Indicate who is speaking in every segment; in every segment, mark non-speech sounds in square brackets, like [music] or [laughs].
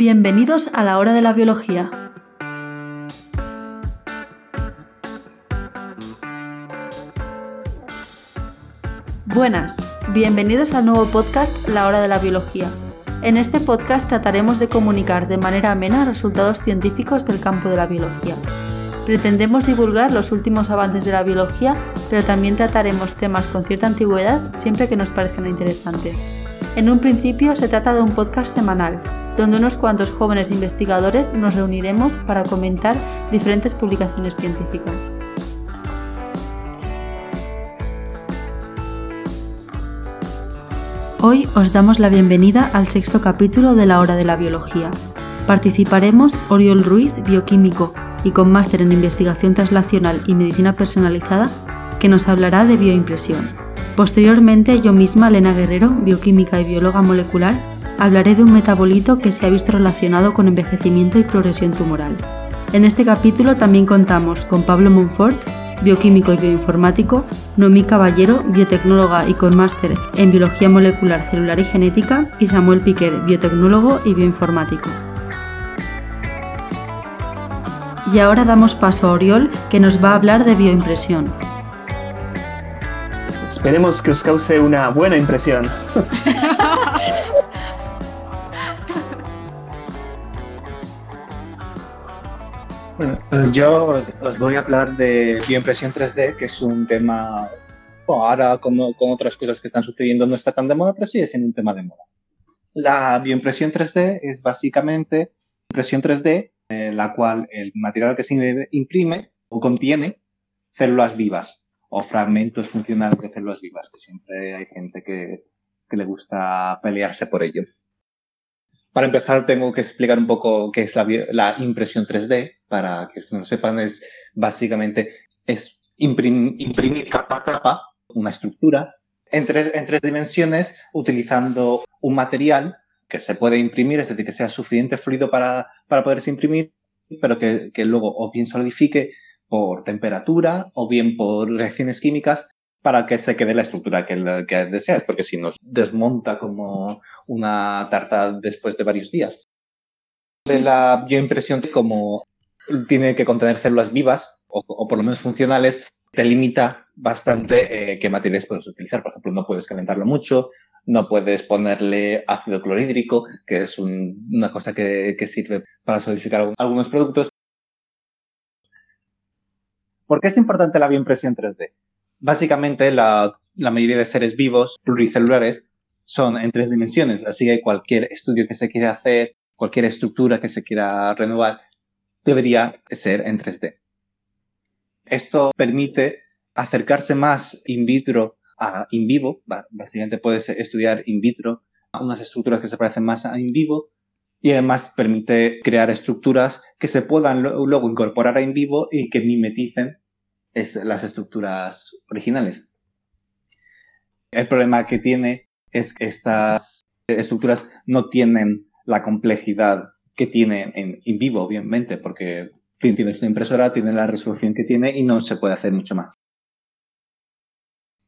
Speaker 1: Bienvenidos a la hora de la biología. Buenas, bienvenidos al nuevo podcast La hora de la biología. En este podcast trataremos de comunicar de manera amena resultados científicos del campo de la biología. Pretendemos divulgar los últimos avances de la biología, pero también trataremos temas con cierta antigüedad siempre que nos parezcan interesantes. En un principio se trata de un podcast semanal, donde unos cuantos jóvenes investigadores nos reuniremos para comentar diferentes publicaciones científicas. Hoy os damos la bienvenida al sexto capítulo de la Hora de la Biología. Participaremos Oriol Ruiz, bioquímico y con máster en investigación translacional y medicina personalizada, que nos hablará de bioimpresión. Posteriormente, yo misma, Elena Guerrero, bioquímica y bióloga molecular, hablaré de un metabolito que se ha visto relacionado con envejecimiento y progresión tumoral. En este capítulo también contamos con Pablo Monfort, bioquímico y bioinformático, Noemí Caballero, biotecnóloga y con máster en biología molecular, celular y genética, y Samuel Piquer, biotecnólogo y bioinformático. Y ahora damos paso a Oriol, que nos va a hablar de bioimpresión.
Speaker 2: Esperemos que os cause una buena impresión. [laughs]
Speaker 3: yo os voy a hablar de bioimpresión 3D, que es un tema, ahora con, con, otras cosas que están sucediendo no está tan de moda, pero sigue siendo un tema de moda. La bioimpresión 3D es básicamente impresión 3D, en la cual el material que se imprime o contiene células vivas o fragmentos funcionales de células vivas, que siempre hay gente que, que le gusta pelearse por ello. Para empezar, tengo que explicar un poco qué es la, la impresión 3D. Para que no sepan, es básicamente es imprim, imprimir capa a capa una estructura en tres, en tres dimensiones utilizando un material que se puede imprimir, es decir, que sea suficiente fluido para, para poderse imprimir, pero que, que luego o bien solidifique por temperatura o bien por reacciones químicas para que se quede la estructura que, que deseas, porque si no desmonta como una tarta después de varios días. La bioimpresión, como tiene que contener células vivas, o, por lo menos funcionales, te limita bastante eh, qué materiales puedes utilizar. Por ejemplo, no puedes calentarlo mucho, no puedes ponerle ácido clorhídrico, que es una cosa que, sirve para solidificar algunos productos. ¿Por qué es importante la bioimpresión 3D? Básicamente, la, la mayoría de seres vivos pluricelulares son en tres dimensiones, así que cualquier estudio que se quiera hacer, cualquier estructura que se quiera renovar, debería ser en 3D. Esto permite acercarse más in vitro a in vivo, básicamente puedes estudiar in vitro unas estructuras que se parecen más a in vivo y además permite crear estructuras que se puedan luego incorporar a in vivo y que mimeticen las estructuras originales. El problema que tiene es que estas estructuras no tienen la complejidad que tienen en, vivo, obviamente, porque tienes una impresora, tiene la resolución que tiene y no se puede hacer mucho más.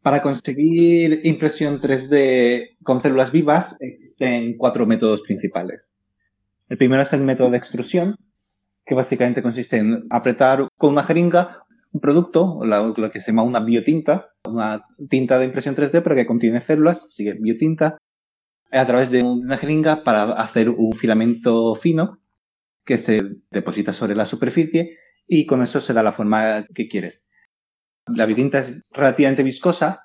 Speaker 3: Para conseguir impresión 3D con células vivas existen cuatro métodos principales. El primero es el método de extrusión, que básicamente consiste en apretar con una jeringa un producto, lo que se llama una biotinta, una tinta de impresión 3D, pero que contiene células, sigue biotinta, a través de una jeringa para hacer un filamento fino que se deposita sobre la superficie y con eso se da la forma que quieres. La biotinta es relativamente viscosa,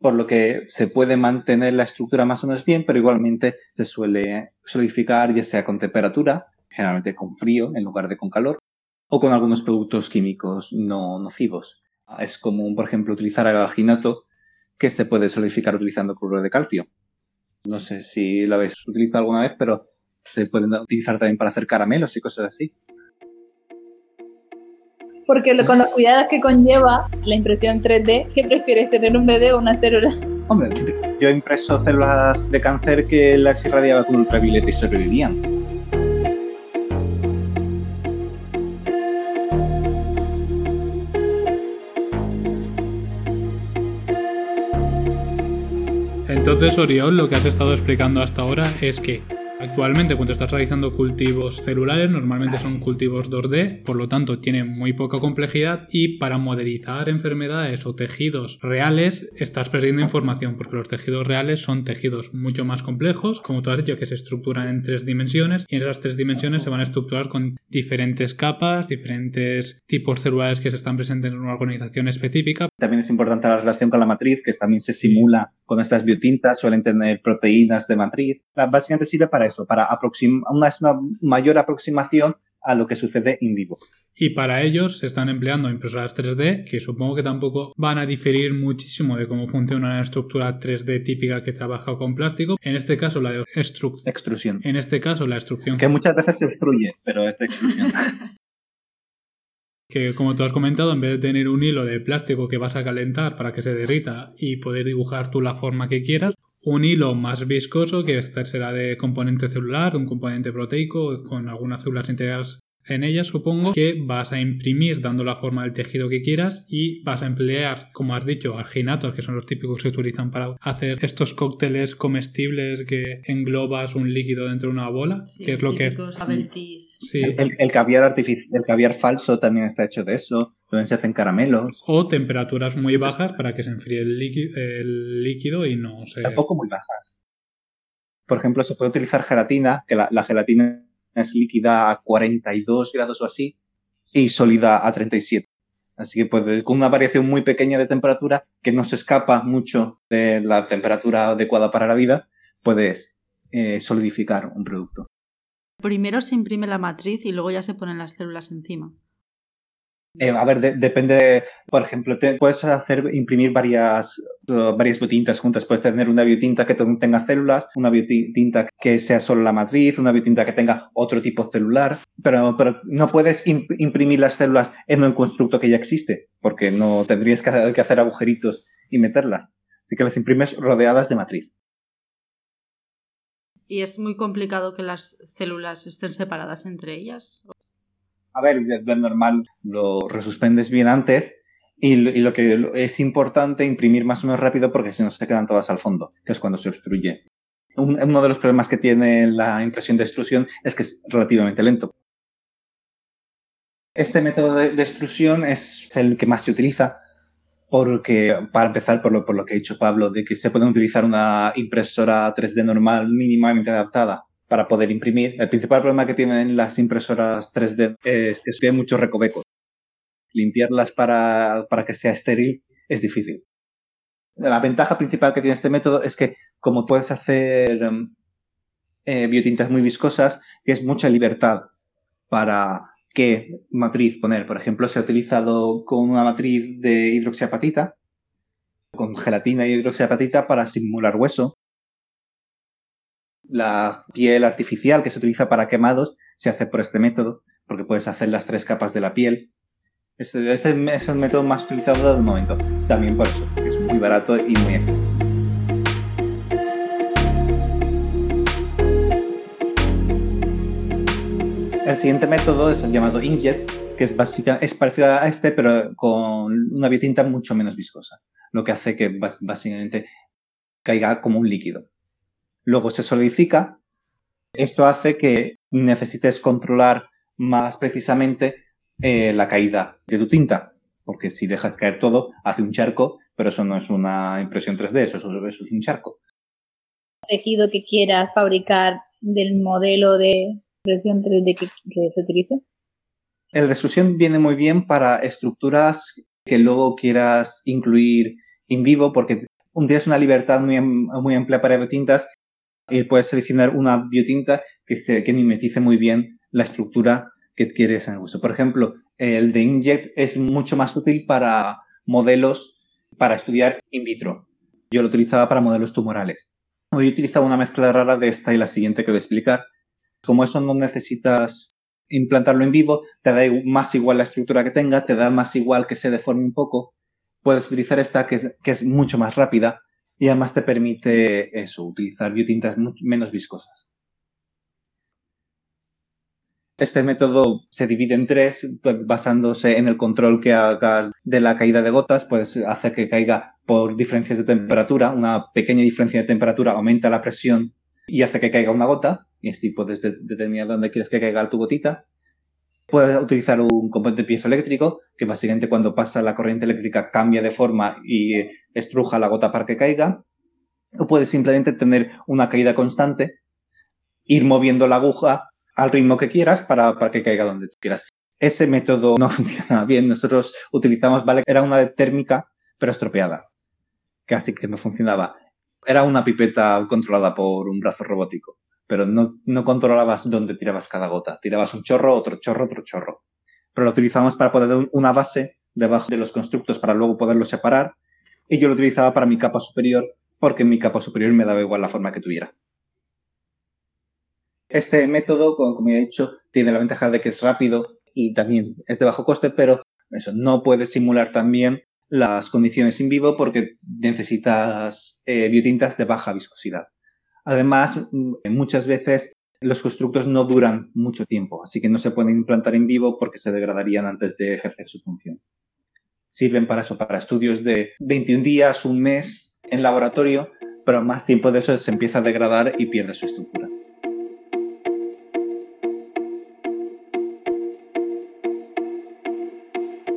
Speaker 3: por lo que se puede mantener la estructura más o menos bien, pero igualmente se suele solidificar ya sea con temperatura, generalmente con frío en lugar de con calor, o con algunos productos químicos no nocivos. Es común, por ejemplo, utilizar el alginato que se puede solidificar utilizando cloruro de calcio. No sé si lo habéis utilizado alguna vez, pero se pueden utilizar también para hacer caramelos y cosas así.
Speaker 4: Porque con los cuidados que conlleva la impresión 3D, ¿qué prefieres, tener un bebé o una célula?
Speaker 3: Hombre, yo he impreso células de cáncer que las irradiaba con ultravioleta y sobrevivían.
Speaker 5: Entonces, Oriol, lo que has estado explicando hasta ahora es que Actualmente cuando estás realizando cultivos celulares normalmente son cultivos 2D, por lo tanto tienen muy poca complejidad y para modelizar enfermedades o tejidos reales estás perdiendo información porque los tejidos reales son tejidos mucho más complejos, como tú has dicho, que se estructuran en tres dimensiones y en esas tres dimensiones se van a estructurar con diferentes capas, diferentes tipos celulares que se están presentes en una organización específica.
Speaker 3: También es importante la relación con la matriz, que también se simula con estas biotintas, suelen tener proteínas de matriz. Básicamente sirve para eso, para aproximar, una, una mayor aproximación a lo que sucede en vivo.
Speaker 5: Y para ellos se están empleando impresoras 3D, que supongo que tampoco van a diferir muchísimo de cómo funciona una estructura 3D típica que trabaja con plástico. En este caso, la de
Speaker 3: extrusión.
Speaker 5: En este caso, la extrusión.
Speaker 3: Que muchas veces se obstruye, pero es de extrusión. [laughs]
Speaker 5: que como tú has comentado, en vez de tener un hilo de plástico que vas a calentar para que se derrita y poder dibujar tú la forma que quieras, un hilo más viscoso que este será de componente celular, un componente proteico con algunas células integradas en ella supongo que vas a imprimir dando la forma del tejido que quieras y vas a emplear, como has dicho, arginatos, que son los típicos que se utilizan para hacer estos cócteles comestibles que englobas un líquido dentro de una bola, que es lo que...
Speaker 3: Sí. El, el, caviar artificial, el caviar falso también está hecho de eso. También se hacen caramelos.
Speaker 5: O temperaturas muy bajas para que se enfríe el líquido, el líquido y no se...
Speaker 3: Tampoco muy bajas. Por ejemplo, se puede utilizar gelatina, que la, la gelatina es líquida a 42 grados o así y sólida a 37. Así que pues con una variación muy pequeña de temperatura que no se escapa mucho de la temperatura adecuada para la vida, puedes eh, solidificar un producto.
Speaker 1: Primero se imprime la matriz y luego ya se ponen las células encima.
Speaker 3: Eh, a ver, depende, por ejemplo, puedes hacer imprimir varias, uh, varias biotintas juntas. Puedes tener una biotinta que tenga células, una biotinta que sea solo la matriz, una biotinta que tenga otro tipo celular, pero, pero no puedes imprimir las células en un constructo que ya existe, porque no tendrías que, que hacer agujeritos y meterlas. Así que las imprimes rodeadas de matriz.
Speaker 1: ¿Y es muy complicado que las células estén separadas entre ellas?
Speaker 3: A ver, de normal lo resuspendes bien antes y lo, que es importante imprimir más o menos rápido porque si no se quedan todas al fondo, que es cuando se obstruye. uno de los problemas que tiene la impresión de extrusión es que es relativamente lento. Este método de, extrusión es el que más se utiliza porque, para empezar, por lo, por lo que ha dicho Pablo, de que se puede utilizar una impresora 3D normal mínimamente adaptada para poder imprimir. El principal problema que tienen las impresoras 3D es que tienen muchos recovecos. Limpiarlas para, para que sea estéril es difícil. La ventaja principal que tiene este método es que como puedes hacer em, eh, biotintas muy viscosas, tienes mucha libertad para qué matriz poner. Por ejemplo, se ha utilizado con una matriz de hidroxiapatita, con gelatina y hidroxiapatita para simular hueso la piel artificial que se utiliza para quemados se hace por este método, porque puedes hacer las tres capas de la piel. Este, este es el método más utilizado del momento, también por eso, que es muy barato y muy accesible. El siguiente método es el llamado inkjet, que es, básica, es parecido a este, pero con una biotinta mucho menos viscosa, lo que hace que básicamente caiga como un líquido luego se solidifica. Esto hace que necesites controlar más precisamente eh, la caída de tu tinta, porque si dejas caer todo, hace un charco, pero eso no es una impresión 3D, eso, es un charco.
Speaker 4: tejido que quieras fabricar del modelo de impresión 3D que, se utilice?
Speaker 3: El de extrusión viene muy bien para estructuras que luego quieras incluir en vivo, porque un día es una libertad muy, muy amplia para tintas y puedes seleccionar una biotinta que, se, que mimetice muy bien la estructura que quieres en el uso. Por ejemplo, el de Inject es mucho más útil para modelos para estudiar in vitro. Yo lo utilizaba para modelos tumorales. Hoy he utilizado una mezcla rara de esta y la siguiente que voy a explicar. Como eso no necesitas implantarlo en vivo, te da más igual la estructura que tenga, te da más igual que se deforme un poco. Puedes utilizar esta que es, que es mucho más rápida y además te permite eso, utilizar biotintas menos viscosas. Este método se divide en tres, pues, basándose en el control que hagas de la caída de gotas. Puedes hacer que caiga por diferencias de temperatura. Una pequeña diferencia de temperatura aumenta la presión y hace que caiga una gota. y así puedes de- determinar dónde quieres que caiga tu gotita. Puedes utilizar un componente piezoeléctrico que básicamente cuando pasa la corriente eléctrica cambia de forma y estruja la gota para que caiga. O puedes simplemente tener una caída constante, ir moviendo la aguja al ritmo que quieras para, para que caiga donde tú quieras. Ese método no [laughs] funciona bien. Nosotros utilizamos, vale, era una térmica, pero estropeada. Que así que no funcionaba. Era una pipeta controlada por un brazo robótico, pero no, no controlabas dónde tirabas cada gota. Tirabas un chorro, otro chorro, otro chorro. Pero lo utilizamos para poner una base debajo de los constructos para luego poderlo separar. Y yo lo utilizaba para mi capa superior porque mi capa superior me daba igual la forma que tuviera. Este método, como como ya he dicho, tiene la ventaja de que es rápido y también es de bajo coste, pero eso no puede simular también las condiciones en vivo porque necesitas eh, biotintas de baja viscosidad. Además, mm, muchas veces los constructos no duran mucho tiempo, así que no se pueden implantar en vivo porque se degradarían antes de ejercer su función. Sirven para eso, para estudios de 21 días, un mes en laboratorio, pero más tiempo de eso se empieza a degradar y pierde su estructura.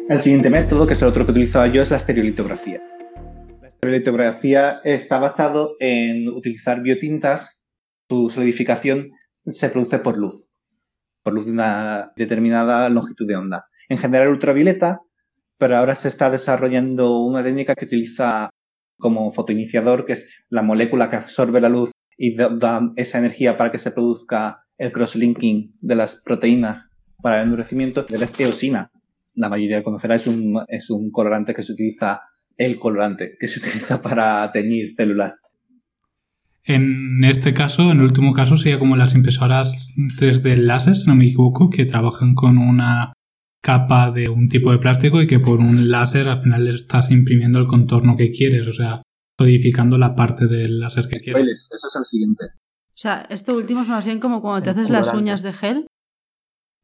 Speaker 3: El siguiente método, que es el otro que utilizaba yo, es la estereolitografía. La estereolitografía está basado en utilizar biotintas. Su solidificación se produce por luz, por luz de una determinada longitud de onda. En general ultravioleta, pero ahora se está desarrollando una técnica que utiliza como fotoiniciador, que es la molécula que absorbe la luz y da esa energía para que se produzca el crosslinking de las proteínas para el endurecimiento, de la eosina. La mayoría conocerá, es un, es un colorante que se utiliza, el colorante que se [laughs] utiliza para teñir células.
Speaker 5: En este caso, en el último caso, sería como las impresoras 3D láser, si no me equivoco, que trabajan con una capa de un tipo de plástico y que por un láser al final le estás imprimiendo el contorno que quieres, o sea, codificando la parte del láser que quieres.
Speaker 3: Eso es el siguiente.
Speaker 1: O sea, esto último es más bien como cuando te
Speaker 2: El
Speaker 1: haces las uñas de gel,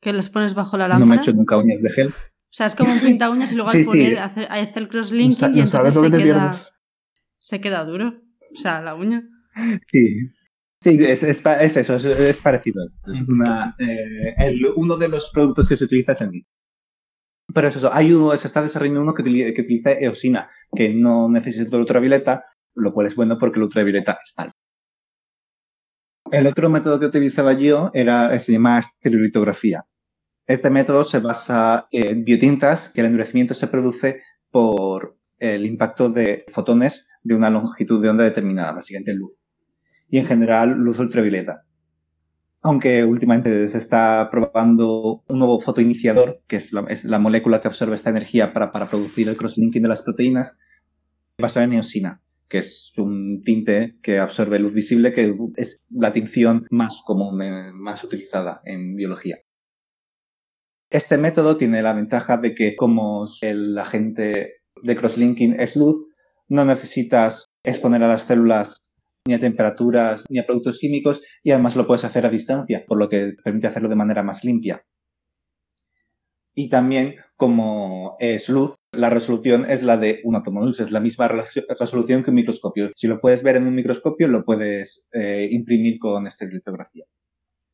Speaker 1: que las pones bajo la
Speaker 3: No me he
Speaker 1: lámpara.
Speaker 3: hecho nunca uñas de gel.
Speaker 1: O sea, es como un pinta uñas y luego
Speaker 3: Sí,
Speaker 1: al
Speaker 3: sí.
Speaker 1: poner, hacer, hacer el crosslinking y
Speaker 2: no sabes
Speaker 1: entonces
Speaker 2: lo
Speaker 1: se
Speaker 2: que te
Speaker 1: queda,
Speaker 2: pierdes.
Speaker 1: se queda duro. O sea, la uña.
Speaker 3: Sí. Sí, es, es, eso, es, es parecido. Es una, eh, el- uno de los productos que se utiliza es el mismo. Pero es eso, hay uno, se está desarrollando uno que, utili- que utiliza eosina, que no necesita el ultravioleta, lo cual es bueno porque el ultravioleta es malo. El otro método que utilizaba yo era, se llama estereolitografía. Este método se basa en biotintas, que el endurecimiento se produce por el impacto de fotones de una longitud de onda determinada, básicamente luz y en general luz ultravioleta. Aunque últimamente se está probando un nuevo fotoiniciador, que es la, molécula que absorbe esta energía para, producir el crosslinking de las proteínas, basado en eosina, que es un tinte que absorbe luz visible, que es la tinción más común, eh, más utilizada en biología. Este método tiene la ventaja de que como el agente de crosslinking es luz, no necesitas exponer a las células ni a temperaturas ni a productos químicos y además lo puedes hacer a distancia, por lo que permite hacerlo de manera más limpia. Y también, como es luz, la resolución es la de un átomo luz, es la misma resolución que un microscopio. Si lo puedes ver en un microscopio, lo puedes eh, imprimir con estereolitografía.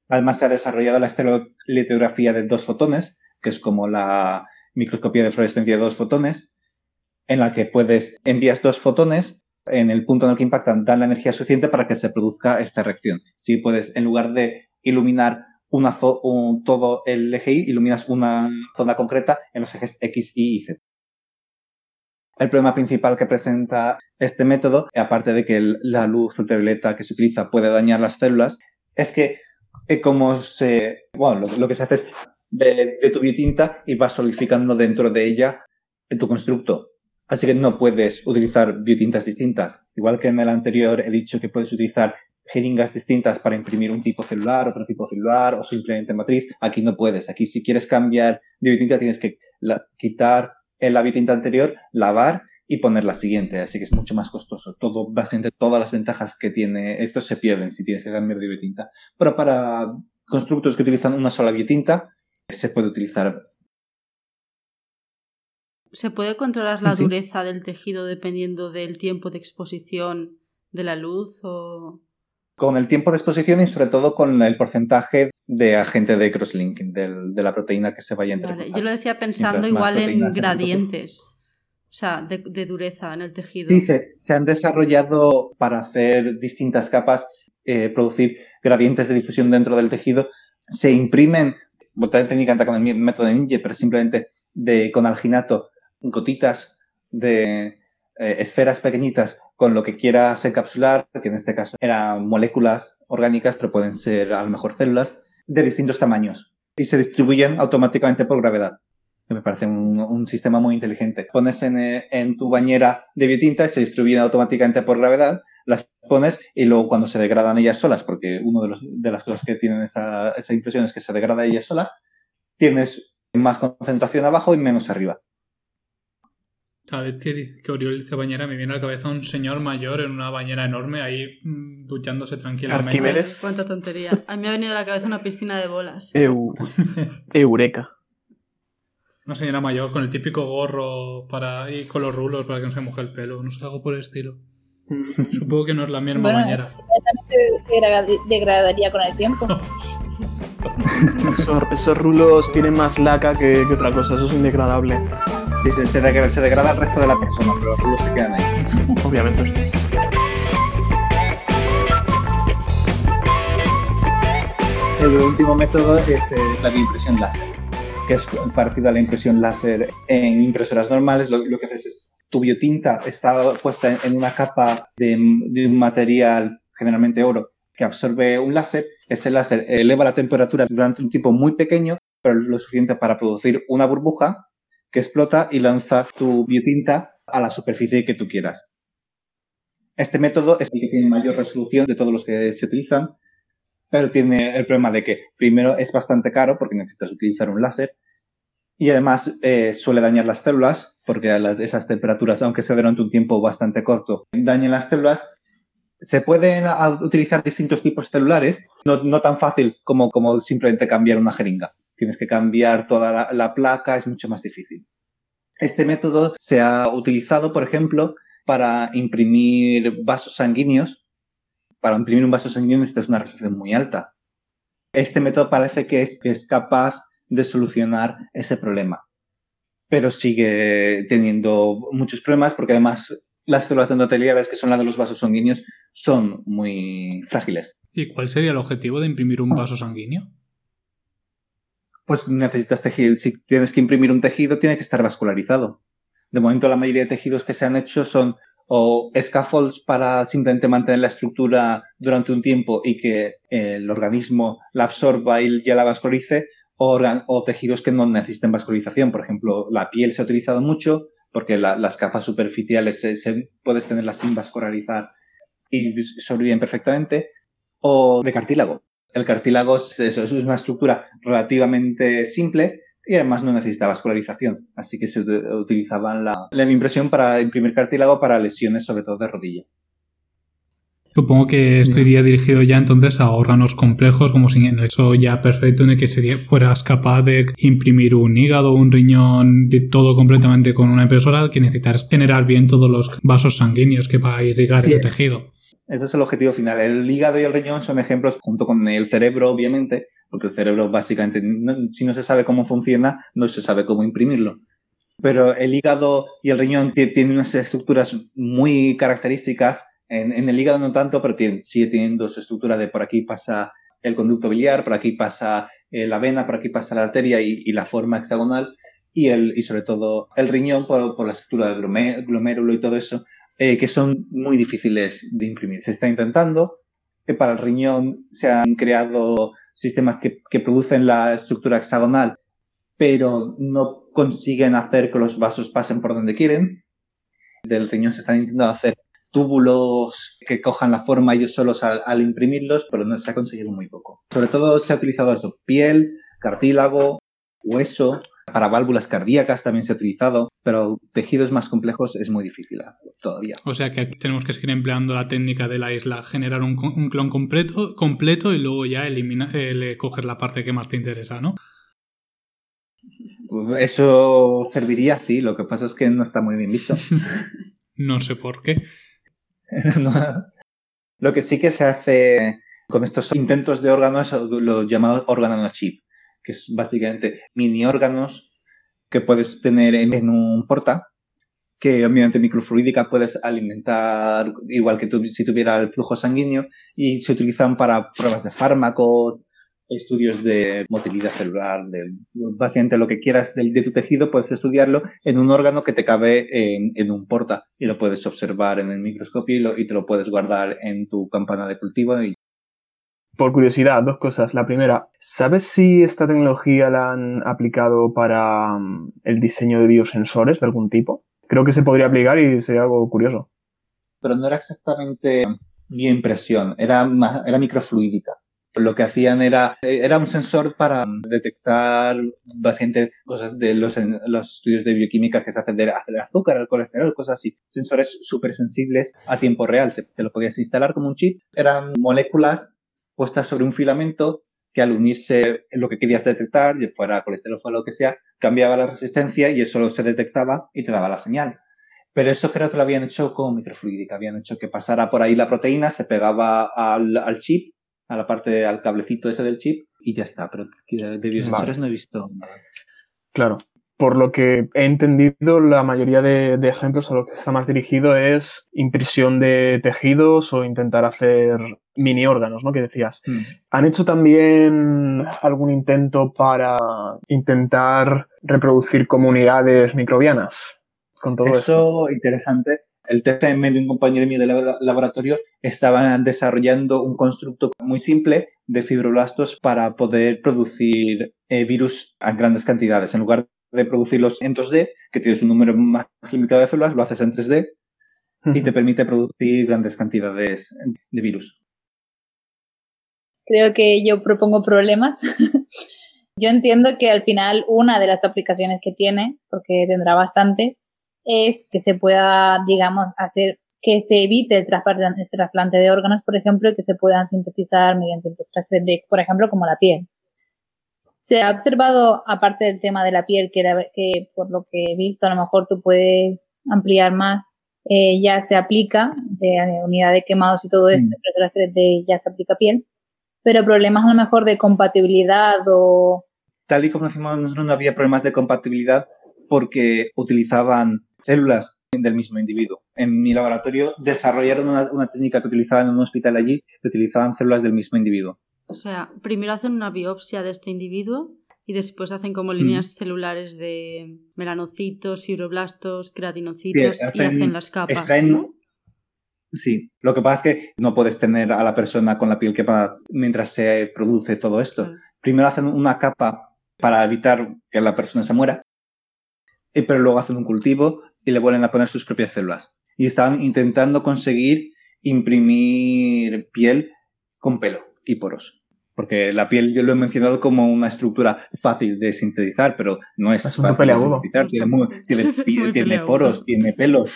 Speaker 3: Además, se ha desarrollado la estereolitografía de dos fotones, que es como la microscopía de fluorescencia de dos fotones, en la que puedes envías dos fotones en el punto en el que impactan dan la energía suficiente para que se produzca esta reacción. Si puedes, en lugar de iluminar todo el eje Y, iluminas una zona concreta en los ejes X, Y y Z. El problema principal que presenta este método, aparte de que la luz ultravioleta que se utiliza puede dañar las células, es que eh, como se, bueno, lo, lo que se hace es de, de tu biotinta y vas solidificando dentro de ella tu constructo. Así que no puedes utilizar biotintas distintas. Igual que en el anterior he dicho que puedes utilizar jeringas distintas para imprimir un tipo celular, otro tipo celular o simplemente matriz. Aquí no puedes. Aquí si quieres cambiar de biotinta tienes que la- quitar la biotinta anterior, lavar y poner la siguiente. Así que es mucho más costoso. Todo, básicamente todas las ventajas que tiene esto se pierden si tienes que cambiar de biotinta. Pero para constructos que utilizan una sola biotinta se puede utilizar
Speaker 1: ¿Se puede controlar la
Speaker 3: Sí.
Speaker 1: dureza del tejido dependiendo del tiempo de exposición de la luz o...?
Speaker 3: con el tiempo de exposición y sobre todo con el porcentaje de agente de crosslinking, de la proteína que se vaya entre
Speaker 1: Vale, Yo lo decía pensando igual en gradientes. O sea, de, dureza en el tejido.
Speaker 3: Sí, se, han desarrollado para hacer distintas capas, eh, producir gradientes de difusión dentro del tejido. Se imprimen, botar técnica con el método de Ninja, pero simplemente de, con alginato, gotitas de eh, esferas pequeñitas con lo que quieras encapsular, que en este caso eran moléculas orgánicas, pero pueden ser a lo mejor células, de distintos tamaños. Y se distribuyen automáticamente por gravedad que me parece un, un sistema muy inteligente. Pones en, eh, en tu bañera de biotinta y se distribuyen automáticamente por gravedad, las pones y luego cuando se degradan ellas solas, porque una de, los- de las cosas que tienen esa, esa impresión es que se degrada ella sola, tienes más concentración abajo y menos arriba.
Speaker 5: Cada vez que, que Oriol dice bañera, me viene a la cabeza un señor mayor en una bañera enorme ahí mm, duchándose tranquilamente.
Speaker 2: Arquímedes.
Speaker 1: Cuánta tontería. A mí me ha venido a la cabeza una piscina de bolas.
Speaker 2: Eu- [laughs] Eureka.
Speaker 5: Una señora mayor con el típico gorro para y con los rulos para que no se moje el pelo. No sé, algo por el estilo. [laughs] Supongo que no es la misma
Speaker 4: Bueno, eso también se degra- degradaría con el tiempo. [laughs]
Speaker 2: Esos, esos rulos tienen más laca que, que otra cosa, eso es indegradable,
Speaker 3: Dice, se, degra- se degrada el resto de la persona, pero los rulos se quedan ahí. [laughs]
Speaker 2: obviamente.
Speaker 3: El último método es eh, la bioimpresión láser, que es parecido a la impresión láser en impresoras normales. Lo, que haces es, tu biotinta está puesta en, en una capa de, de un material, generalmente oro, que absorbe un láser. Ese láser eleva la temperatura durante un tiempo muy pequeño, pero lo suficiente para producir una burbuja que explota y lanza tu biotinta a la superficie que tú quieras. Este método es el que tiene mayor resolución de todos los que se utilizan, pero tiene el problema de que primero es bastante caro porque necesitas utilizar un láser y además eh, suele dañar las células porque a esas temperaturas, aunque sea durante un tiempo bastante corto, dañan las células. Se pueden a- utilizar distintos tipos celulares, no, tan fácil como, simplemente cambiar una jeringa. Tienes que cambiar toda la placa, es mucho más difícil. Este método se ha utilizado, por ejemplo, para imprimir vasos sanguíneos para imprimir un vaso sanguíneo necesitas una resolución muy alta. Este método parece que es, que es capaz de solucionar ese problema, pero sigue teniendo muchos problemas porque además las células endoteliales, que son las de los vasos sanguíneos, son muy frágiles.
Speaker 5: ¿Y cuál sería el objetivo de imprimir un vaso sanguíneo?
Speaker 3: Pues necesitas tejido. Si tienes que imprimir un tejido, tiene que estar vascularizado. De momento, la mayoría de tejidos que se han hecho son o scaffolds para simplemente mantener la estructura durante un tiempo y que eh, el organismo la absorba y ya la vascularice, o, tejidos que no necesiten vascularización. Por ejemplo, la piel se ha utilizado mucho porque la- las capas superficiales se, puedes tenerlas sin vascularizar y sobreviven perfectamente. O de cartílago. El cartílago es una estructura relativamente simple y además no necesita vascularización. Así que se ut- utilizaban la, la impresión para imprimir cartílago para lesiones, sobre todo de rodilla.
Speaker 5: Supongo que esto iría dirigido ya entonces a órganos complejos, como si en eso ya perfecto en el que sería, fueras capaz de imprimir un hígado, un riñón, de todo completamente con una impresora, que necesitas generar bien todos los vasos sanguíneos que va a irrigar
Speaker 3: Sí.
Speaker 5: ese tejido.
Speaker 3: Ese es el objetivo final. El hígado y el riñón son ejemplos, junto con el cerebro, obviamente, porque el cerebro básicamente, no- si no se sabe cómo funciona, no se sabe cómo imprimirlo. Pero el hígado y el riñón ti- tienen unas estructuras muy características. En, en el hígado no tanto, pero tiene- sigue teniendo su estructura de por aquí pasa el conducto biliar, por aquí pasa eh, la vena, por aquí pasa la arteria y, y la forma hexagonal. Y, el, y sobre todo el riñón por, por la estructura del glomé- glomérulo y todo eso, eh, que son muy difíciles de imprimir. Se está intentando que para el riñón se han creado sistemas que, producen la estructura hexagonal, pero no consiguen hacer que los vasos pasen por donde quieren. Del riñón se están intentando hacer túbulos que cojan la forma ellos solos al, al imprimirlos, pero no se ha conseguido muy poco. Sobre todo se ha utilizado eso, piel, cartílago, hueso, para válvulas cardíacas también se ha utilizado, pero tejidos más complejos es muy difícil todavía.
Speaker 5: O sea que aquí tenemos que seguir empleando la técnica de la isla, generar un, clon completo, completo y luego ya elimina, eh, le- coger la parte que más te interesa, ¿no?
Speaker 3: Eso serviría, sí, lo que pasa es que no está muy bien visto. [laughs] [laughs]
Speaker 5: No sé por qué.
Speaker 3: no, Lo que sí que se hace con estos intentos de órganos, los llamados órganos chip, que es básicamente mini órganos que puedes tener en, un porta, que obviamente microfluídica puedes alimentar igual que si tuviera el flujo sanguíneo y se utilizan para pruebas de fármacos, estudios de motilidad celular, de básicamente lo que quieras de, tu tejido, puedes estudiarlo en un órgano que te cabe en, un porta y lo puedes observar en el microscopio y, te lo puedes guardar en tu campana de cultivo.
Speaker 2: Por curiosidad, dos cosas. La primera, ¿sabes si esta tecnología la han aplicado para mm, el diseño de biosensores de algún tipo? Creo que se podría aplicar y sería algo curioso.
Speaker 3: Pero no era exactamente bioimpresión, era, era microfluídica. Lo que hacían era, era un sensor para detectar básicamente cosas de los, los estudios de bioquímica que se hacen del azúcar, el colesterol, cosas así. Sensores súper sensibles a tiempo real. Se, te lo podías instalar como un chip. Eran moléculas puestas sobre un filamento que al unirse lo que querías detectar, ya fuera colesterol o lo que sea, cambiaba la resistencia y eso se detectaba y te daba la señal. Pero eso creo que lo habían hecho con microfluídica. Habían hecho que pasara por ahí la proteína, se pegaba al, al chip a la parte, al cablecito ese del chip y ya está. Pero de biosensores no he visto nada.
Speaker 2: Claro. Por lo que he entendido, la mayoría de, ejemplos a lo que está más dirigido es impresión de tejidos o intentar hacer mini órganos, ¿no? Que decías. Hmm. ¿Han hecho también algún intento para intentar reproducir comunidades microbianas? Con todo
Speaker 3: eso, interesante el TCM de un compañero mío de laboratorio estaba desarrollando un constructo muy simple de fibroblastos para poder producir eh, virus a grandes cantidades. En lugar de producirlos en 2D, que tienes un número más limitado de células, lo haces en 3D y te permite producir grandes cantidades de virus.
Speaker 4: Creo que yo propongo problemas. [laughs] yo entiendo que al final una de las aplicaciones que tiene, porque tendrá bastante, es que se pueda, digamos, hacer que se evite el trasplante, de órganos, por ejemplo, y que se puedan sintetizar mediante impresoras 3D, por ejemplo, como la piel. Se ha observado, aparte del tema de la piel, que, que por lo que he visto, a lo mejor tú puedes ampliar más, eh, ya se aplica, de unidad de quemados y todo esto, mm. impresoras 3D ya se aplica piel, pero problemas a lo mejor de compatibilidad o...
Speaker 3: Tal y como decimos nosotros, no había problemas de compatibilidad porque utilizaban células del mismo individuo. En mi laboratorio desarrollaron una, técnica que utilizaban en un hospital allí, que utilizaban células del mismo individuo.
Speaker 1: O sea, primero hacen una biopsia de este individuo y después hacen como líneas mm. celulares de melanocitos, fibroblastos, queratinocitos y hacen las capas.
Speaker 3: Sí, lo que pasa es que no puedes tener a la persona con la piel quemada mientras se produce todo esto. Primero hacen una capa para evitar que la persona se muera pero luego hacen un cultivo y le vuelven a poner sus propias células. Y estaban intentando conseguir imprimir piel con pelo y poros. Porque la piel yo lo he mencionado como una estructura fácil de sintetizar, pero no es, fácil de sintetizar. Tiene, [laughs] poros, tiene pelos,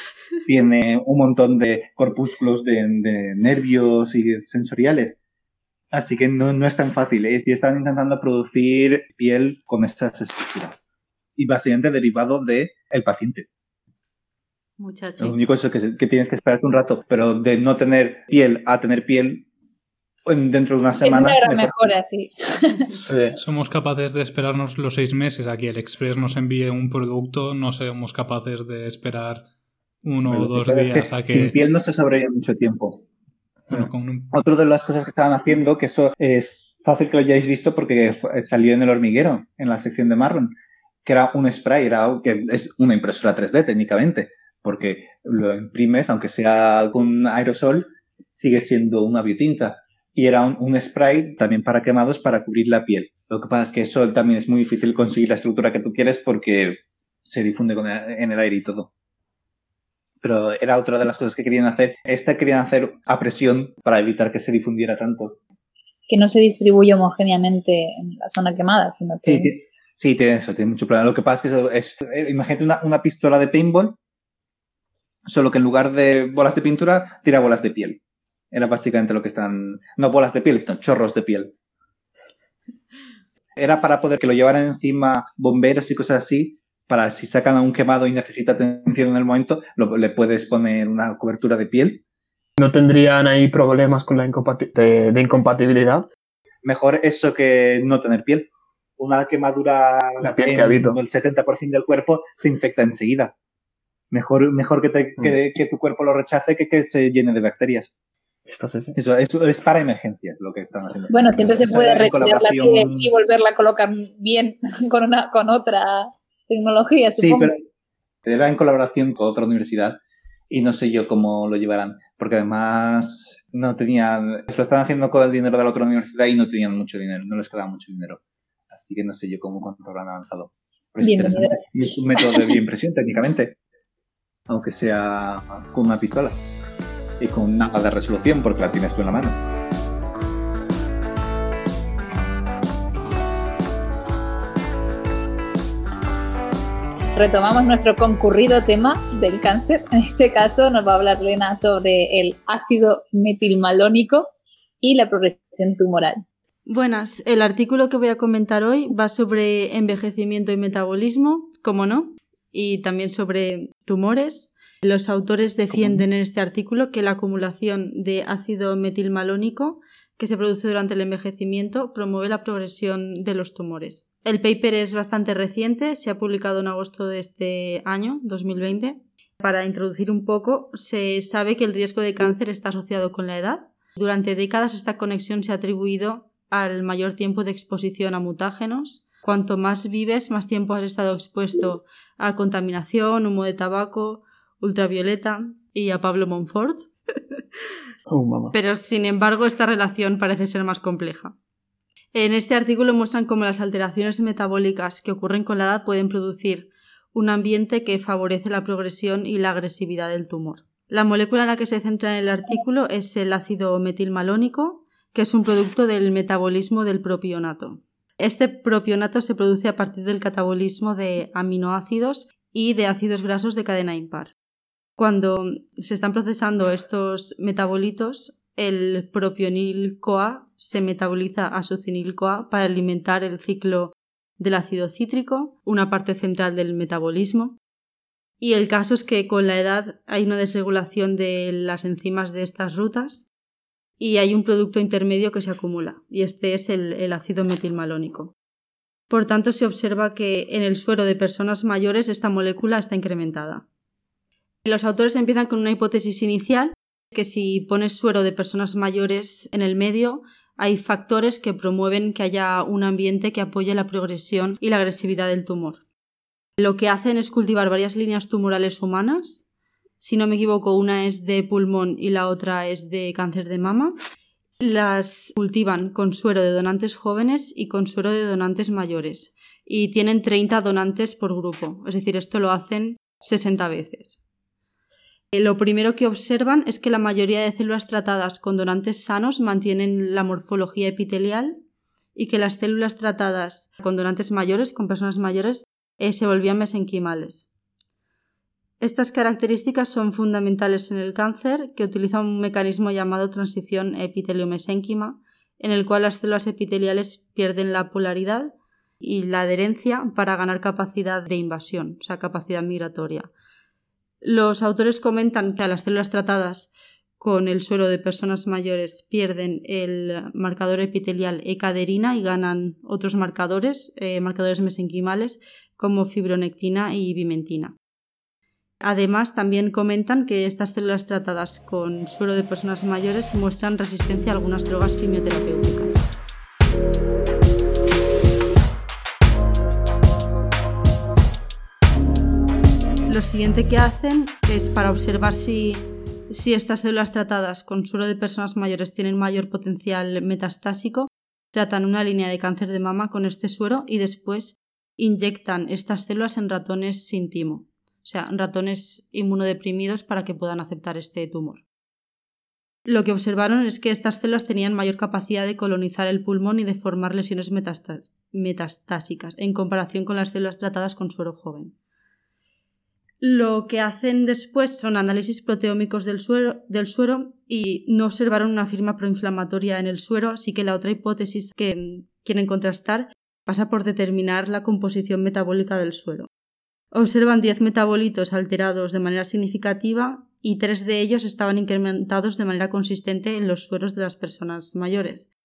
Speaker 3: tiene un montón de corpúsculos de, nervios y sensoriales. Así que no, no es tan fácil. Y están intentando producir piel con estas estructuras y básicamente derivado de el paciente.
Speaker 1: Muchacho.
Speaker 3: Lo único es que, que, tienes que esperarte un rato, pero de no tener piel a tener piel dentro de una semana.
Speaker 4: Es mejor, así. [laughs]
Speaker 5: Somos capaces de esperarnos los seis meses a que el Express nos envíe un producto, no somos capaces de esperar uno o dos días a que.
Speaker 3: Sin piel no se sobrevive mucho tiempo. Otra de las cosas que estaban haciendo, que eso es fácil que lo hayáis visto porque salió en el hormiguero, en la sección de Marron, que era un spray, era que es una impresora 3D técnicamente, porque lo imprimes, aunque sea con aerosol, sigue siendo una biotinta. Y era un, spray también para quemados para cubrir la piel. Lo que pasa es que eso también es muy difícil conseguir la estructura que tú quieres porque se difunde en el aire y todo. Pero era otra de las cosas que querían hacer. Esta querían hacer a presión para evitar que se difundiera tanto.
Speaker 4: Que no se distribuye homogéneamente en la zona quemada, sino que...
Speaker 3: Sí, tiene eso, tiene mucho problema. Lo que pasa es que es, eh, imagínate una, una, pistola de paintball, solo que en lugar de bolas de pintura, tira bolas de piel. Era básicamente lo que están, no bolas de piel, sino chorros de piel. Era para poder que lo llevaran encima bomberos y cosas así, para si sacan a un quemado y necesita atención en el momento, le puedes poner una cobertura de piel
Speaker 2: no tendrían ahí problemas con la de, incompatibilidad.
Speaker 3: Mejor eso que no tener piel. Una quemadura
Speaker 2: la piel en el
Speaker 3: 70% del cuerpo se infecta enseguida. Mejor, mejor que, te, que, mm. tu cuerpo lo rechace que que se llene de bacterias. Eso, es para emergencias lo que están haciendo.
Speaker 4: Bueno, siempre se puede retirar la piel y volverla a colocar bien [laughs] con, una, con otra tecnología, supongo. Sí,
Speaker 3: pero era en colaboración con otra universidad y no sé yo cómo lo llevarán, porque además no tenían, lo estaban haciendo con el dinero de la otra universidad y no tenían mucho dinero, no les quedaba mucho dinero. Así que no sé yo cómo cuánto habrán avanzado. Pero es interesante. Y es un método de bioimpresión técnicamente, aunque sea con una pistola y con nada de resolución porque la tienes tú en la mano.
Speaker 4: retomamos nuestro concurrido tema del cáncer. En este caso nos va a hablar Lena sobre el ácido metilmalónico y la progresión tumoral.
Speaker 1: Buenas, el artículo que voy a comentar hoy va sobre envejecimiento y metabolismo, como no, y también sobre tumores. Los autores defienden en este artículo que la acumulación de ácido metilmalónico que se produce durante el envejecimiento promueve la progresión de los tumores. El paper es bastante reciente, se ha publicado en agosto de este año, 2020. Para introducir un poco, se sabe que el riesgo de cáncer está asociado con la edad. Durante décadas esta conexión se ha atribuido al mayor tiempo de exposición a mutágenos. Cuanto más vives, más tiempo has estado expuesto a contaminación, humo de tabaco, ultravioleta y a Pablo Monfort. [laughs] Oh, Pero sin embargo, esta relación parece ser más compleja. En este artículo muestran cómo las alteraciones metabólicas que ocurren con la edad pueden producir un ambiente que favorece la progresión y la agresividad del tumor. La molécula en la que se centra en el artículo es el ácido metilmalónico, que es un producto del metabolismo del propionato. Este propionato se produce a partir del catabolismo de aminoácidos y de ácidos grasos de cadena impar. Cuando se están procesando estos metabolitos, el propionil-CoA se metaboliza a succinil-CoA para alimentar el ciclo del ácido cítrico, una parte central del metabolismo. Y el caso es que con la edad hay una desregulación de las enzimas de estas rutas y hay un producto intermedio que se acumula, y este es el ácido metilmalónico. Por tanto, se observa que en el suero de personas mayores esta molécula está incrementada. Los autores empiezan con una hipótesis inicial, que si pones suero de personas mayores en el medio, hay factores que promueven que haya un ambiente que apoye la progresión y la agresividad del tumor. Lo que hacen es cultivar varias líneas tumorales humanas. Si no me equivoco, una es de pulmón y la otra es de cáncer de mama. Las cultivan con suero de donantes jóvenes y con suero de donantes mayores. Y tienen 30 donantes por grupo. Es decir, esto lo hacen 60 veces. Eh, lo primero que observan es que la mayoría de células tratadas con donantes sanos mantienen la morfología epitelial y que las células tratadas con donantes mayores, con personas mayores, eh, se volvían mesenquimales. Estas características son fundamentales en el cáncer, que utiliza un mecanismo llamado transición epitelio-mesénquima, en el cual las células epiteliales pierden la polaridad y la adherencia para ganar capacidad de invasión, o sea, capacidad migratoria. Los autores comentan que a las células tratadas con el suero de personas mayores pierden el marcador epitelial ecaderina y ganan otros marcadores, eh, marcadores mesenquimales como fibronectina y bimentina. Además, también comentan que estas células tratadas con suero de personas mayores muestran resistencia a algunas drogas quimioterapéuticas. Lo siguiente que hacen es para observar si, estas células tratadas con suero de personas mayores tienen mayor potencial metastásico, tratan una línea de cáncer de mama con este suero y después inyectan estas células en ratones sin timo, o sea, ratones inmunodeprimidos para que puedan aceptar este tumor. Lo que observaron es que estas células tenían mayor capacidad de colonizar el pulmón y de formar lesiones metastásicas en comparación con las células tratadas con suero joven. Lo que hacen después son análisis proteómicos del suero, y no observaron una firma proinflamatoria en el suero, así que la otra hipótesis que quieren contrastar pasa por determinar la composición metabólica del suero. Observan 10 metabolitos alterados de manera significativa y tres de ellos estaban incrementados de manera consistente en los sueros de las personas mayores.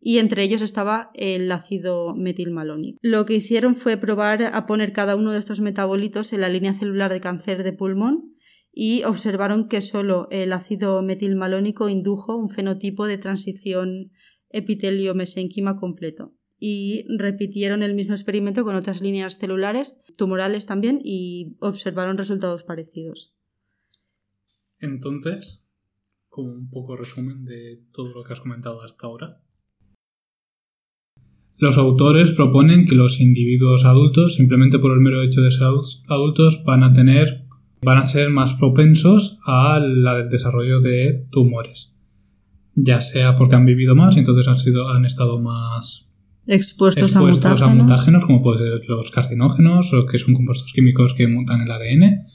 Speaker 1: Y entre ellos estaba el ácido metilmalónico. Lo que hicieron fue probar a poner cada uno de estos metabolitos en la línea celular de cáncer de pulmón y observaron que solo el ácido metilmalónico indujo un fenotipo de transición epitelio-mesénquima completo. Y repitieron el mismo experimento con otras líneas celulares, tumorales también, y observaron resultados parecidos.
Speaker 5: Entonces, como un poco resumen de todo lo que has comentado hasta ahora. Los autores proponen que los individuos adultos, simplemente por el mero hecho de ser adultos, van a tener van a ser más propensos al desarrollo de tumores. Ya sea porque han vivido más y entonces han, sido, han estado más
Speaker 1: expuestos, a, mutágenos.
Speaker 5: a, mutágenos. como pueden ser los carcinógenos, o que son compuestos químicos que mutan el ADN,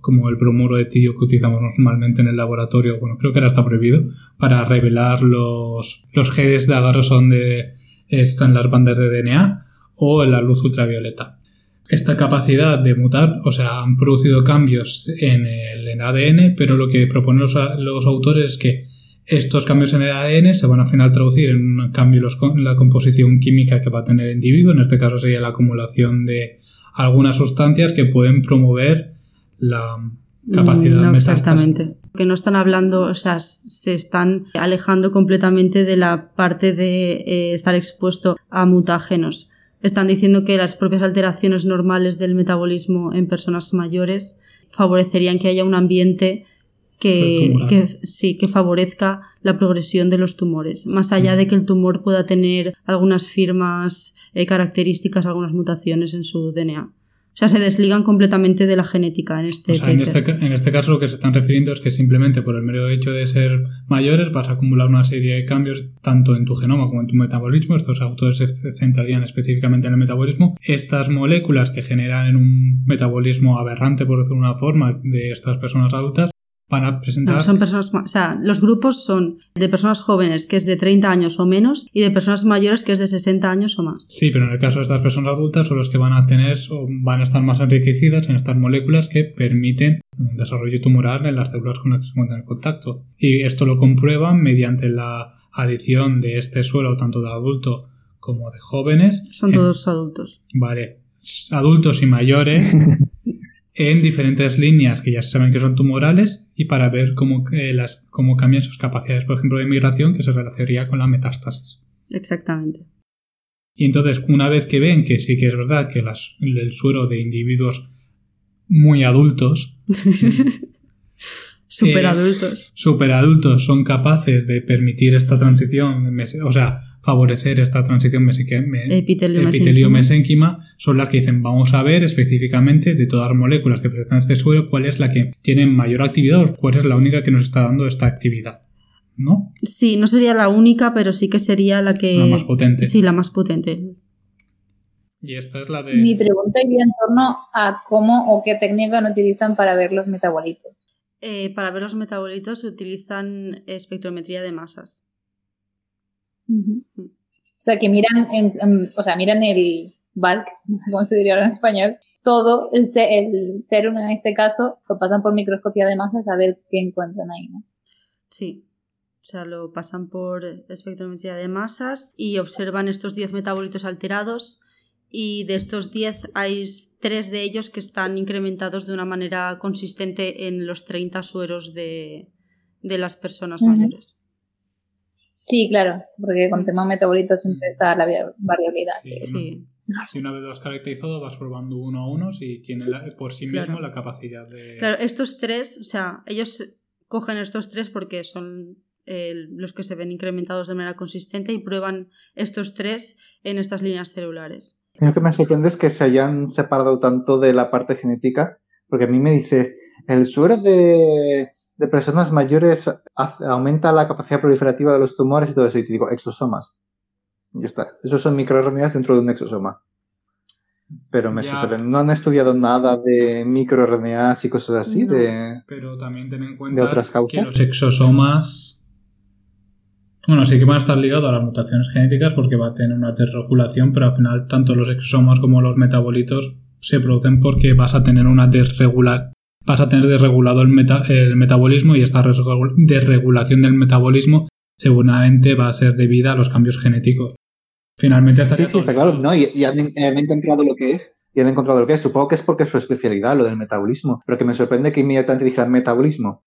Speaker 5: como el bromuro de tidio que utilizamos normalmente en el laboratorio, bueno, creo que ahora está prohibido, para revelar los, los genes de agarros donde están las bandas de DNA, o la luz ultravioleta. Esta capacidad de mutar, o sea, han producido cambios en el ADN, pero lo que proponen los, autores es que estos cambios en el ADN se van a final traducir en un cambio en la composición química que va a tener el individuo, en este caso sería la acumulación de algunas sustancias que pueden promover la capacidad
Speaker 1: no exactamente que no están hablando o sea se están alejando completamente de la parte de eh, estar expuesto a mutágenos están diciendo que las propias alteraciones normales del metabolismo en personas mayores favorecerían que haya un ambiente que, sí, que favorezca la progresión de los tumores. Más allá de que el tumor pueda tener algunas firmas, eh, características, algunas mutaciones en su DNA. O sea, se desligan completamente de la genética en este,
Speaker 5: en este, en este caso lo que se están refiriendo es que simplemente por el mero hecho de ser mayores vas a acumular una serie de cambios tanto en tu genoma como en tu metabolismo. Estos autores se centrarían específicamente en el metabolismo. Estas moléculas que generan en un metabolismo aberrante, por decirlo de una forma, de estas personas adultas, para presentar.
Speaker 1: son personas, o sea, los grupos son de personas jóvenes, que es de 30 años o menos, y de personas mayores, que es de 60 años o más.
Speaker 5: Sí, pero en el caso de estas personas adultas son los que van a tener o van a estar más enriquecidas en estas moléculas que permiten un desarrollo tumoral en las células con las que se encuentran en contacto. Y esto lo comprueban mediante la adición de este suelo tanto de adulto como de jóvenes.
Speaker 1: Son todos adultos.
Speaker 5: Vale, adultos y mayores [laughs] en diferentes líneas que ya se saben que son tumorales y para ver cómo, las, cómo cambian sus capacidades, por ejemplo, de migración que se relacionaría con la metástasis.
Speaker 1: Exactamente.
Speaker 5: Y entonces, una vez que ven que sí que es verdad que las, el suero de individuos muy adultos, [laughs]
Speaker 1: superadultos,
Speaker 5: superadultos son capaces de permitir esta transición, o sea, favorecer esta transición epitelio-mesénquima son las que dicen vamos a ver específicamente de todas las moléculas que presentan este suelo cuál es la que tiene mayor actividad o cuál es la única que nos está dando esta actividad. ¿No?
Speaker 1: Sí, no sería la única, pero sí que sería la que...
Speaker 5: La más potente.
Speaker 1: Sí, la más potente.
Speaker 5: Y esta es la de...
Speaker 4: Mi pregunta iría en torno a cómo o qué técnica no utilizan para ver los metabolitos.
Speaker 1: Eh, para ver los metabolitos se utilizan espectrometría de masas.
Speaker 4: O sea, que miran, o sea, miran el bulk, no sé cómo se diría en español, todo el, el serum en este caso, lo pasan por microscopía de masas a ver qué encuentran ahí, ¿no?
Speaker 1: Sí. O sea, lo pasan por espectrometría de masas y observan estos 10 metabolitos alterados y de estos 10 hay 3 de ellos que están incrementados de una manera consistente en los 30 sueros de, las personas mayores.
Speaker 4: Sí, claro, porque con tema metabolito siempre está la variabilidad.
Speaker 5: Sí, Si una vez lo has caracterizado, vas probando uno a uno si tiene por sí mismo la capacidad de.
Speaker 1: Claro, estos tres, o sea, ellos cogen estos tres porque son eh, los que se ven incrementados de manera consistente y prueban estos tres en estas líneas celulares.
Speaker 3: Lo que me sorprende es que se hayan separado tanto de la parte genética, porque a mí me dices, el suero de de personas mayores aumenta la capacidad proliferativa de los tumores y todo eso. Y te digo, exosomas. Y ya está. Esos son microRNAs dentro de un exosoma. Pero me sorprende. No han estudiado nada de microRNAs y cosas así. de,
Speaker 5: pero también ten en cuenta
Speaker 3: de otras causas.
Speaker 5: que los exosomas. Bueno, sí que van a estar ligados a las mutaciones genéticas porque va a tener una desregulación, pero al final tanto los exosomas como los metabolitos se producen porque vas a tener una desregular vas a tener desregulado el, el metabolismo y esta desregulación del metabolismo seguramente va a ser debida a los cambios genéticos. Finalmente
Speaker 3: Sí, sí, está claro. No, y, han, encontrado lo que es. Y han encontrado lo que es. Supongo que es porque es su especialidad, lo del metabolismo. Pero que me sorprende que inmediatamente dijeran metabolismo.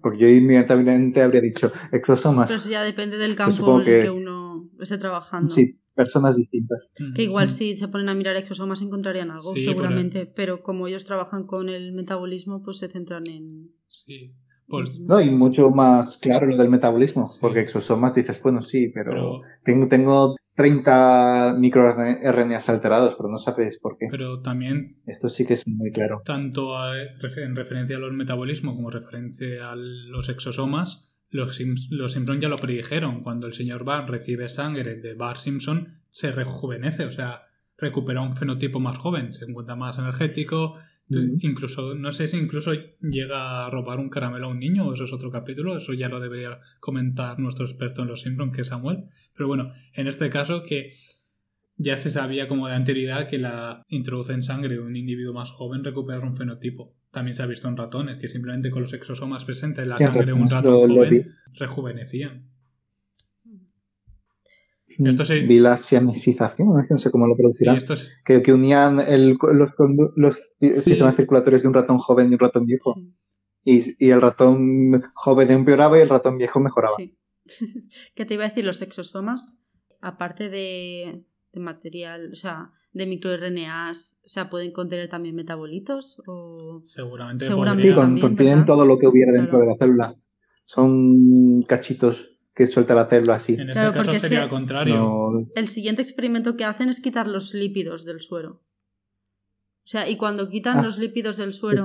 Speaker 3: Porque yo inmediatamente habría dicho exosomas.
Speaker 1: Pero eso ya depende del pues campo en el que uno esté trabajando.
Speaker 3: Sí, personas distintas.
Speaker 1: Que igual si se ponen a mirar exosomas encontrarían algo, seguramente. Pero como ellos trabajan con el metabolismo, pues se centran en.
Speaker 5: Sí.
Speaker 3: Pues... No, y mucho más claro lo del metabolismo, porque exosomas dices, bueno, sí, pero, Tengo, tengo 30 microRNAs alterados, pero no sabes por qué.
Speaker 5: Pero también...
Speaker 3: Esto sí que es muy claro.
Speaker 5: Tanto en referencia a los metabolismos como referencia a los exosomas, los, los Simpson ya lo predijeron. Cuando el señor Barr recibe sangre de Bart Simpson, se rejuvenece, o sea, recupera un fenotipo más joven, se encuentra más energético, Incluso, no sé si incluso llega a robar un caramelo a un niño, o eso es otro capítulo, eso ya lo debería comentar nuestro experto en los Simpsons, que es Samuel. Pero bueno, en este caso que ya se sabía como de anterioridad que la introduce en sangre un individuo más joven recuperar un fenotipo. También se ha visto en ratones, que simplemente con los exosomas presentes en la sangre de un ratón joven rejuvenecían.
Speaker 3: Esto Vi la siamesización, no sé cómo lo traducirán. que, que, unían el, los, los sistemas circulatorios de un ratón joven y un ratón viejo. Y, y, el ratón joven empeoraba y el ratón viejo mejoraba. Sí. [laughs]
Speaker 1: ¿Qué te iba a decir? Los exosomas, aparte de, de material, o sea, de microRNAs, o sea, pueden contener también metabolitos o
Speaker 5: seguramente,
Speaker 3: seguramente sí, contienen todo lo que hubiera dentro de la célula. Son cachitos que suelta la célula así.
Speaker 5: En este caso sería al contrario.
Speaker 1: El siguiente experimento que hacen es quitar los lípidos del suero. O sea, y cuando quitan ah, los lípidos del suero,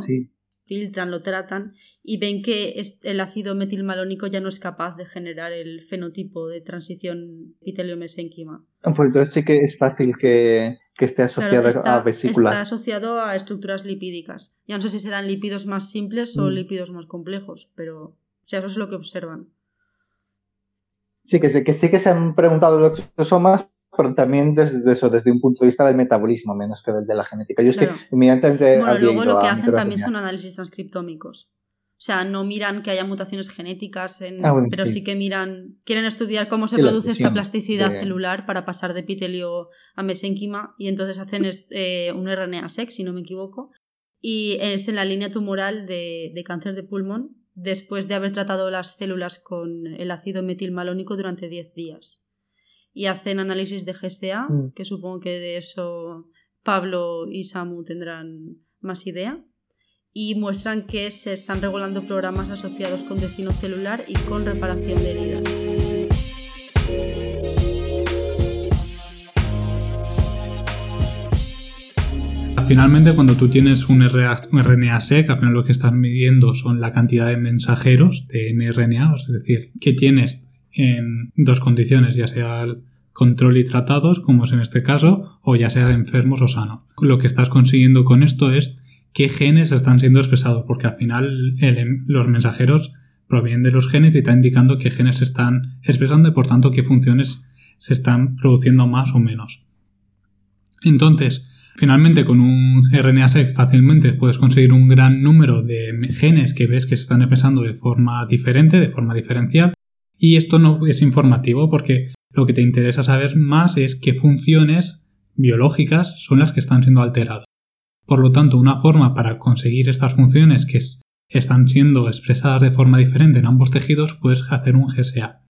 Speaker 1: filtran, lo tratan y ven que el ácido metilmalónico ya no es capaz de generar el fenotipo de transición epitelio-mesénquima.
Speaker 3: Ah, pues entonces sí que es fácil que, esté asociado a vesículas.
Speaker 1: Está asociado a estructuras lipídicas. Ya no sé si serán lípidos más simples o mm. lípidos más complejos, pero o sea, eso es lo que observan.
Speaker 3: Sí, que, que sí que se han preguntado los exosomas, pero también desde eso, desde un punto de vista del metabolismo, menos que del de la genética. Yo es que inmediatamente.
Speaker 1: Bueno, luego lo que hacen también son análisis transcriptómicos. O sea, no miran que haya mutaciones genéticas, ah, pero sí. que miran, quieren estudiar cómo se produce esta plasticidad celular para pasar de epitelio a mesénquima y entonces hacen eh, un RNA-seq, si no me equivoco, y es en la línea tumoral de, de cáncer de pulmón después de haber tratado las células con el ácido metilmalónico durante 10 días. Y hacen análisis de GSA, mm. que supongo que de eso Pablo y Samu tendrán más idea. Y muestran que se están regulando programas asociados con destino celular y con reparación de heridas.
Speaker 5: finalmente cuando tú tienes un RNA-seq, al final lo que estás midiendo son la cantidad de mensajeros de mRNA, es decir, que tienes en dos condiciones, ya sea control y tratados, como es en este caso, o ya sea enfermos o sanos. Lo que estás consiguiendo con esto es qué genes están siendo expresados, porque al final los mensajeros provienen de los genes y está indicando qué genes se están expresando y por tanto qué funciones se están produciendo más o menos. Entonces, Finalmente, con un RNA-seq fácilmente puedes conseguir un gran número de genes que ves que se están expresando de forma diferente, de forma diferencial. Y esto no es informativo porque lo que te interesa saber más es qué funciones biológicas son las que están siendo alteradas. Por lo tanto, una forma para conseguir estas funciones que están siendo expresadas de forma diferente en ambos tejidos puedes hacer un GSA.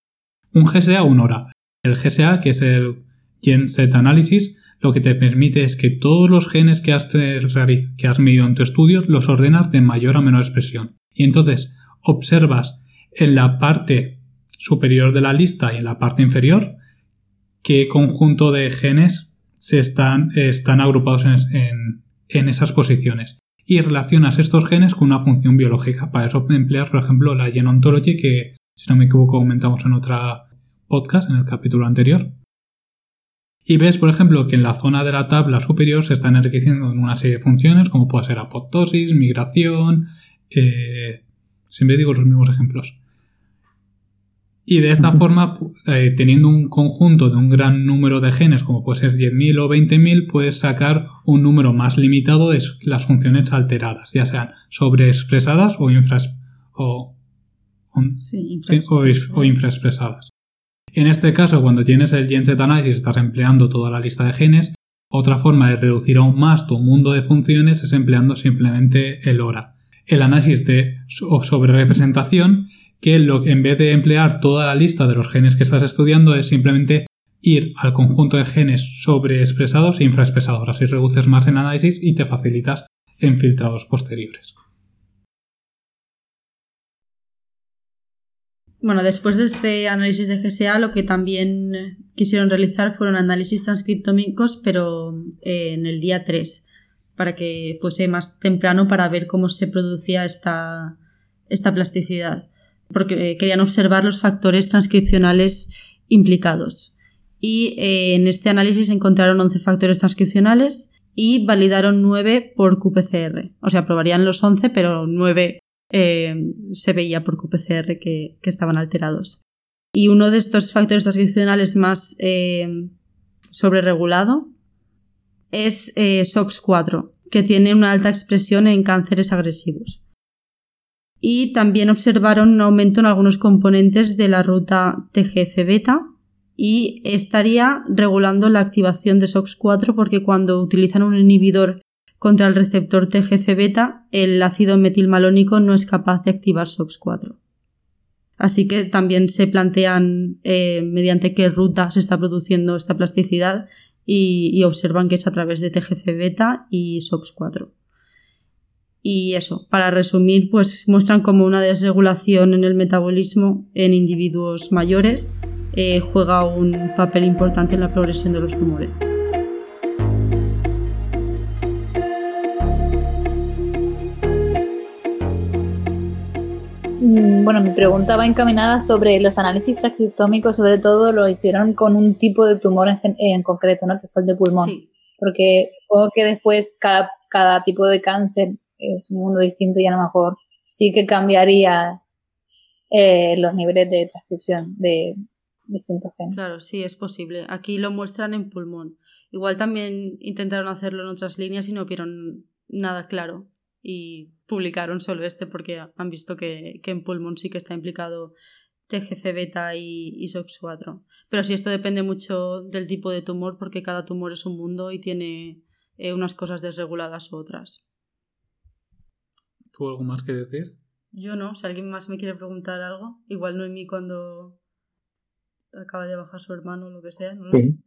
Speaker 5: Un GSA un hora. El GSA, que es el Gen Set Analysis, lo que te permite es que todos los genes que has, que has medido en tu estudio los ordenas de mayor a menor expresión. Y entonces observas en la parte superior de la lista y en la parte inferior qué conjunto de genes se están, están agrupados en esas posiciones. Y relacionas estos genes con una función biológica. Para eso empleas, por ejemplo, la Gen Ontology que, si no me equivoco, comentamos en otra podcast, en el capítulo anterior. Y ves, por ejemplo, que en la zona de la tabla superior se están enriqueciendo en una serie de funciones, como puede ser apoptosis, migración, eh, siempre digo los mismos ejemplos. Y de esta forma, eh, teniendo un conjunto de un gran número de genes, como puede ser 10.000 o 20.000, puedes sacar un número más limitado de las funciones alteradas, ya sean sobreexpresadas o, o, o, infraexpresadas. En este caso, cuando tienes el GenSet Analysis, estás empleando toda la lista de genes. Otra forma de reducir aún más tu mundo de funciones es empleando simplemente el ORA. El análisis de sobre que en vez de emplear toda la lista de los genes que estás estudiando es simplemente ir al conjunto de genes sobreexpresados e infraexpresados. Así reduces más en análisis y te facilitas en filtrados posteriores.
Speaker 1: Bueno, después de este análisis de GSA, lo que también quisieron realizar fueron análisis transcriptómicos, pero eh, en el día 3, para que fuese más temprano para ver cómo se producía esta, esta plasticidad porque querían observar los factores transcripcionales implicados. Y eh, en este análisis encontraron 11 factores transcripcionales y validaron 9 por qPCR. O sea, probarían los 11, pero 9 eh, se veía por qPCR que, estaban alterados. Y uno de estos factores transcripcionales más eh, sobreregulado es SOX4, que tiene una alta expresión en cánceres agresivos y también observaron un aumento en algunos componentes de la ruta TGF-beta y estaría regulando la activación de SOX4 porque cuando utilizan un inhibidor contra el receptor TGF-beta, el ácido metilmalónico no es capaz de activar SOX4. Así que también se plantean eh, mediante qué ruta se está produciendo esta plasticidad y, y observan que es a través de TGF-beta y SOX4. Y eso, para resumir, pues muestran como una desregulación en el metabolismo en individuos mayores eh, juega un papel importante en la progresión de los tumores.
Speaker 4: Mm, bueno, mi pregunta va encaminada sobre los análisis transcriptómicos, sobre todo lo hicieron con un tipo de tumor en, concreto, ¿no? Que fue el de pulmón. Porque supongo que después cada, cada tipo de cáncer es un mundo distinto y a lo mejor sí que cambiaría eh, los niveles de transcripción de distintos genes.
Speaker 1: Claro, sí, es posible. Aquí lo muestran en pulmón. Igual también intentaron hacerlo en otras líneas y no vieron nada claro. Y publicaron solo este porque han visto que, en pulmón sí que está implicado TGF beta y, y SOX4. Pero sí, esto depende mucho del tipo de tumor porque cada tumor es un mundo y tiene eh, unas cosas desreguladas u otras.
Speaker 5: ¿Tú algo más que decir?
Speaker 1: Yo no, si alguien más me quiere preguntar algo, igual no en mí cuando acaba de bajar su hermano o lo que sea. ¿no? Sí.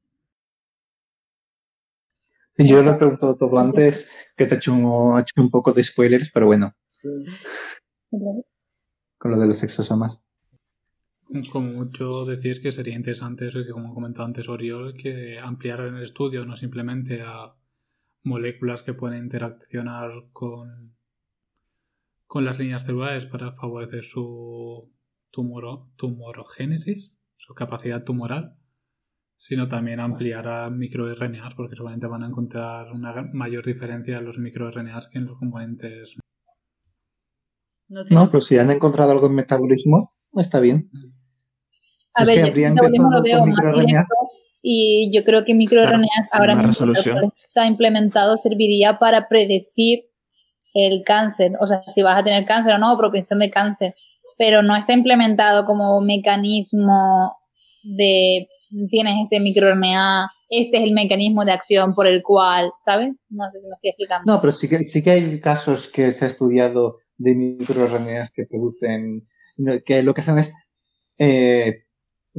Speaker 3: Yo lo he preguntado todo antes, que te he hecho un, poco de spoilers, pero bueno. Con lo de los exosomas.
Speaker 5: Como mucho decir que sería interesante eso, que como comentado antes Oriol, que ampliaran el estudio no simplemente a moléculas que pueden interaccionar con con las líneas celulares para favorecer su tumoro, tumorogénesis, su capacidad tumoral, sino también ampliar a microRNAs, porque seguramente van a encontrar una mayor diferencia en los microRNAs que en los componentes.
Speaker 3: No, pero si han encontrado algo en metabolismo, está bien.
Speaker 4: A ver, el metabolismo lo veo más y yo creo que microRNAs ahora mismo está implementado serviría para predecir el cáncer, o sea, si vas a tener cáncer o no, propensión de cáncer, pero no está implementado como mecanismo de tienes este microRNA, este es el mecanismo de acción por el cual, ¿sabes? No sé si me estoy explicando.
Speaker 3: No, pero sí que, sí que hay casos que se ha estudiado de microRNAs que producen, que lo que hacen es, eh,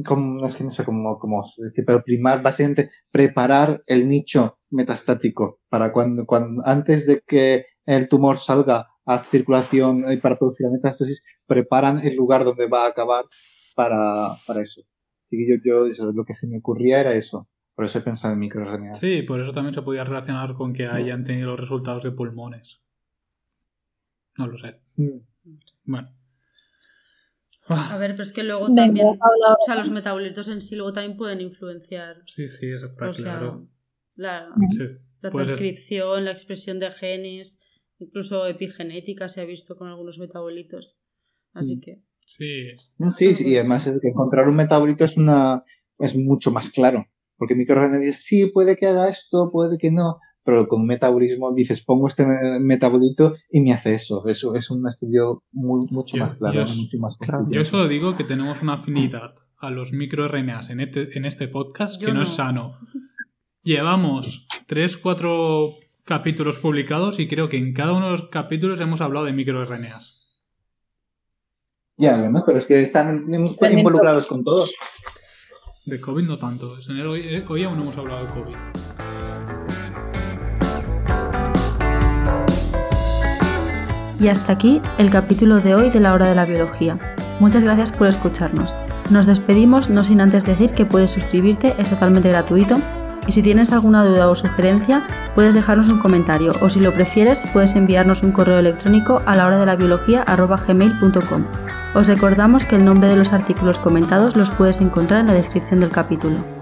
Speaker 3: como, no sé, cómo, cómo pero primar, básicamente preparar el nicho metastático para cuando, cuando, antes de que el tumor salga a circulación y para producir la metástasis, preparan el lugar donde va a acabar para, para eso. Así que yo, yo lo que se me ocurría era eso. Por eso he pensado en microRNA.
Speaker 5: Sí, por eso también se podía relacionar con que hayan tenido los resultados de pulmones. No lo sé. Mm. Bueno.
Speaker 1: A ver, pero es que luego también, o sea, los metabolitos en sí luego también pueden influenciar.
Speaker 5: Sí, sí, eso está claro.
Speaker 1: La, la transcripción, la expresión de genes, Incluso epigenética se ha visto con algunos metabolitos. Así mm. que
Speaker 5: Sí.
Speaker 3: sí, y además es que encontrar un metabolito es una es mucho más claro. Porque microRNA sí, puede que haga esto, puede que no, pero con un metabolismo dices, pongo este metabolito y me hace eso. Eso es un estudio muy, mucho más claro,
Speaker 5: yo,
Speaker 3: mucho más
Speaker 5: claro. Yo solo digo que tenemos una afinidad a los microRNAs en este, en este podcast que no, es sano. Llevamos 3, 4 capítulos publicados y creo que en cada uno de los capítulos hemos hablado de microRNAs.
Speaker 3: Ya, bueno, pero es que están involucrados con todo.
Speaker 5: De COVID no tanto. Hoy, eh, hoy aún no hemos hablado de COVID.
Speaker 1: Y hasta aquí el capítulo de hoy de la hora de la biología. Muchas gracias por escucharnos. Nos despedimos no sin antes decir que puedes suscribirte, es totalmente gratuito. Y si tienes alguna duda o sugerencia, puedes dejarnos un comentario o si lo prefieres, puedes enviarnos un correo electrónico a la hora de la biología Os recordamos que el nombre de los artículos comentados los puedes encontrar en la descripción del capítulo.